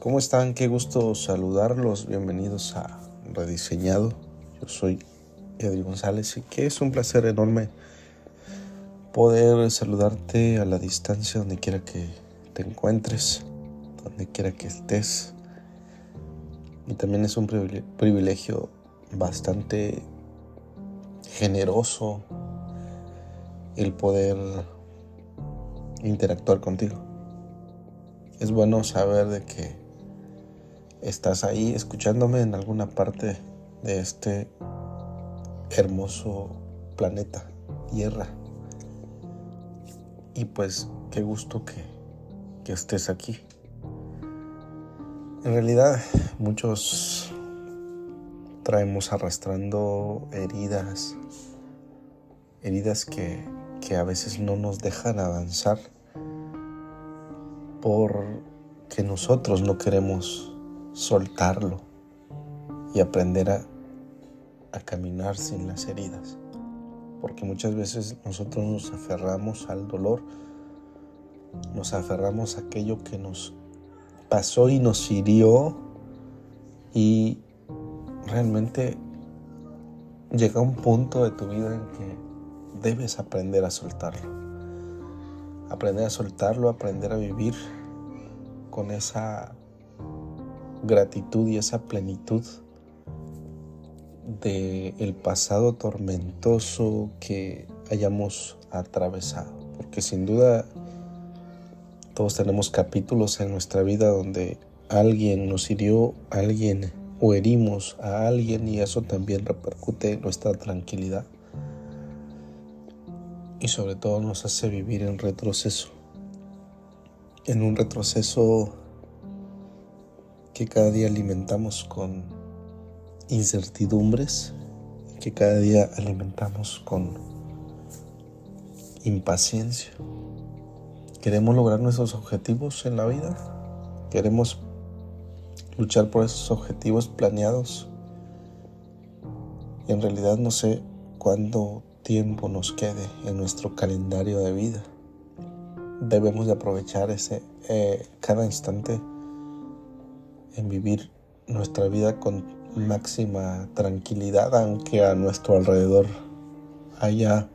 ¿Cómo están? Qué gusto saludarlos. Bienvenidos a Rediseñado. Yo soy Edri González y que es un placer enorme poder saludarte a la distancia donde quiera que te encuentres, donde quiera que estés. Y también es un privilegio bastante generoso el poder interactuar contigo. Es bueno saber de que estás ahí escuchándome en alguna parte de este hermoso planeta, Tierra. Y pues qué gusto que, que estés aquí. En realidad muchos traemos arrastrando heridas, heridas que, que a veces no nos dejan avanzar porque nosotros no queremos soltarlo y aprender a, a caminar sin las heridas. Porque muchas veces nosotros nos aferramos al dolor, nos aferramos a aquello que nos pasó y nos hirió y realmente llega un punto de tu vida en que debes aprender a soltarlo. Aprender a soltarlo, aprender a vivir con esa gratitud y esa plenitud de el pasado tormentoso que hayamos atravesado, porque sin duda todos tenemos capítulos en nuestra vida donde alguien nos hirió, alguien o herimos a alguien y eso también repercute en nuestra tranquilidad. Y sobre todo nos hace vivir en retroceso, en un retroceso que cada día alimentamos con incertidumbres, que cada día alimentamos con impaciencia. Queremos lograr nuestros objetivos en la vida, queremos luchar por esos objetivos planeados. Y en realidad no sé cuánto tiempo nos quede en nuestro calendario de vida. Debemos de aprovechar ese eh, cada instante en vivir nuestra vida con máxima tranquilidad, aunque a nuestro alrededor haya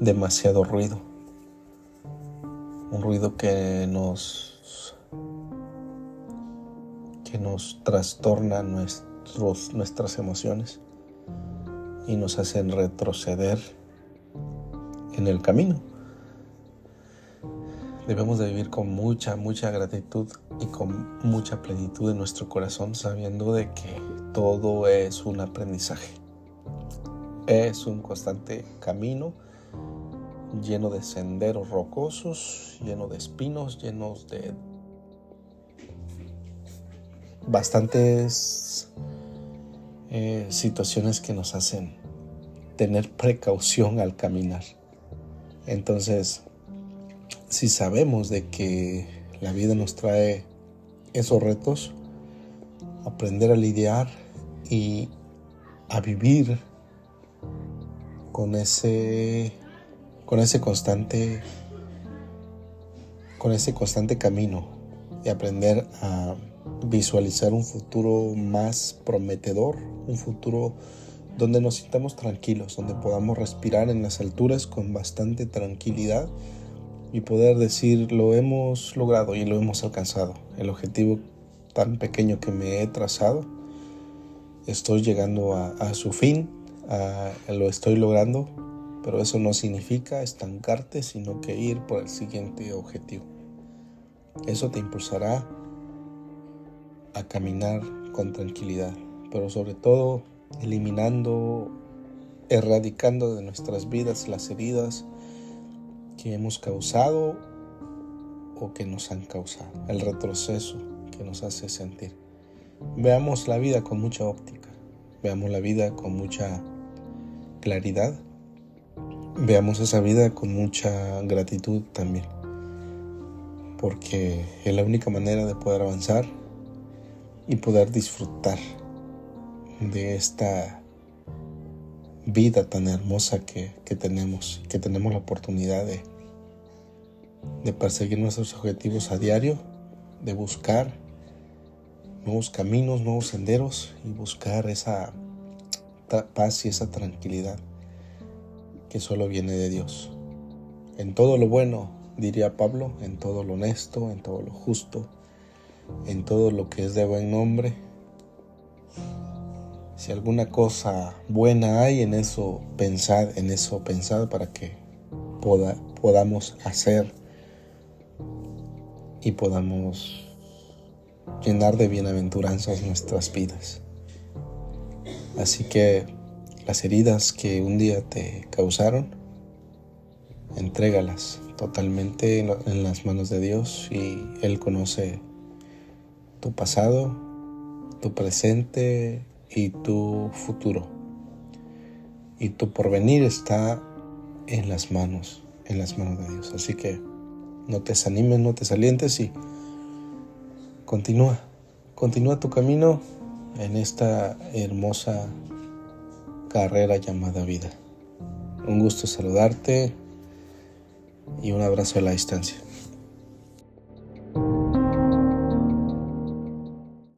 demasiado ruido. Un ruido que nos que nos trastorna nuestros, nuestras emociones y nos hacen retroceder en el camino. Debemos de vivir con mucha, mucha gratitud y con mucha plenitud en nuestro corazón, sabiendo de que todo es un aprendizaje. Es un constante camino lleno de senderos rocosos, lleno de espinos, llenos de bastantes eh, situaciones que nos hacen tener precaución al caminar. Entonces, si sabemos de que la vida nos trae esos retos, aprender a lidiar y a vivir con ese con ese constante con ese constante camino y aprender a visualizar un futuro más prometedor, un futuro donde nos sintamos tranquilos, donde podamos respirar en las alturas con bastante tranquilidad y poder decir lo hemos logrado y lo hemos alcanzado. El objetivo tan pequeño que me he trazado, estoy llegando a, su fin, lo estoy logrando, pero eso no significa estancarte, sino que ir por el siguiente objetivo. Eso te impulsará a caminar con tranquilidad, pero sobre todo eliminando, erradicando de nuestras vidas las heridas, que hemos causado o que nos han causado, el retroceso que nos hace sentir. Veamos la vida con mucha óptica, veamos la vida con mucha claridad, veamos esa vida con mucha gratitud también, porque es la única manera de poder avanzar y poder disfrutar de esta vida tan hermosa que, tenemos, que tenemos la oportunidad de, de perseguir nuestros objetivos a diario, de buscar nuevos caminos, nuevos senderos y buscar esa paz y esa tranquilidad que solo viene de Dios. En todo lo bueno, diría Pablo, en todo lo honesto, en todo lo justo, en todo lo que es de buen nombre. Si alguna cosa buena hay en eso, pensad en eso, pensad para que podamos hacer y podamos llenar de bienaventuranzas nuestras vidas. Así que las heridas que un día te causaron, entrégalas totalmente en las manos de Dios y Él conoce tu pasado, tu presente y tu futuro. Y tu porvenir está en las manos, en las manos de Dios. Así que no te desanimes, no te salientes y continúa, continúa tu camino en esta hermosa carrera llamada vida. Un gusto saludarte y un abrazo a la distancia.